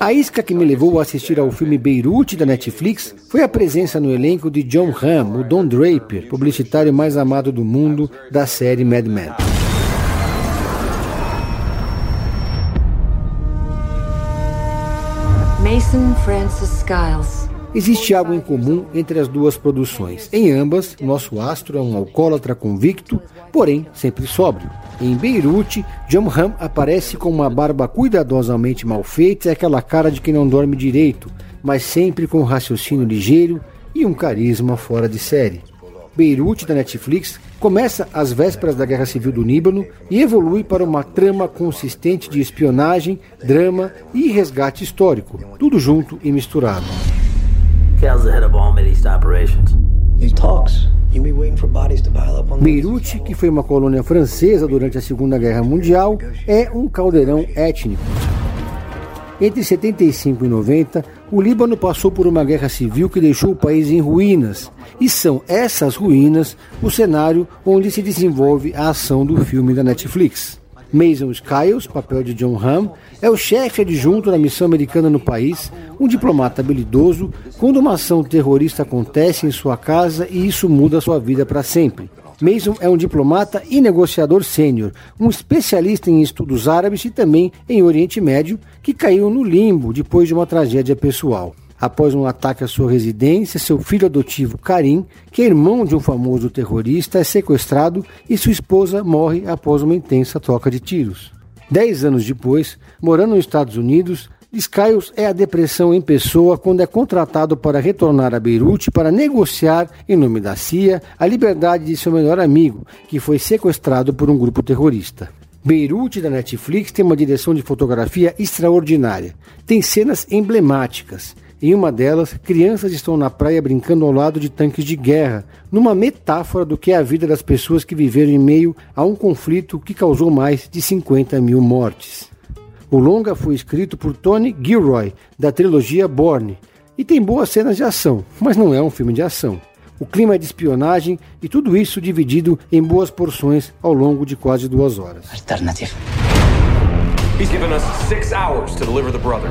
A isca que me levou a assistir ao filme Beirute da Netflix foi a presença no elenco de John Hamm, o Don Draper, publicitário mais amado do mundo da série Mad Men. Mason Francis Skiles. Existe algo em comum entre as duas produções. Em ambas, nosso astro é um alcoólatra convicto, porém sempre sóbrio. Em Beirute, John Hamm aparece com uma barba cuidadosamente mal feita e aquela cara de quem não dorme direito, mas sempre com um raciocínio ligeiro e um carisma fora de série. Beirute da Netflix começa às vésperas da Guerra Civil do Líbano e evolui para uma trama consistente de espionagem, drama e resgate histórico, tudo junto e misturado. Beirute, que foi uma colônia francesa durante a Segunda Guerra Mundial, é um caldeirão étnico. Entre 75 e 90, o Líbano passou por uma guerra civil que deixou o país em ruínas, e são essas ruínas o cenário onde se desenvolve a ação do filme da Netflix. Mason Skiles, papel de John Hamm, é o chefe adjunto da missão americana no país, um diplomata habilidoso, quando uma ação terrorista acontece em sua casa e isso muda sua vida para sempre. Mason é um diplomata e negociador sênior, um especialista em estudos árabes e também em Oriente Médio, que caiu no limbo depois de uma tragédia pessoal. Após um ataque à sua residência, seu filho adotivo Karim, que é irmão de um famoso terrorista, é sequestrado e sua esposa morre após uma intensa troca de tiros. Dez anos depois, morando nos Estados Unidos, Skiles é a depressão em pessoa quando é contratado para retornar a Beirute para negociar, em nome da CIA, a liberdade de seu melhor amigo, que foi sequestrado por um grupo terrorista. Beirute da Netflix tem uma direção de fotografia extraordinária. Tem cenas emblemáticas. Em uma delas, crianças estão na praia brincando ao lado de tanques de guerra, numa metáfora do que é a vida das pessoas que viveram em meio a um conflito que causou mais de 50 mil mortes. O longa foi escrito por Tony Gilroy, da trilogia Borne, e tem boas cenas de ação, mas não é um filme de ação. O clima é de espionagem e tudo isso dividido em boas porções ao longo de quase duas horas. Alternative. He's given us six hours to deliver the brother.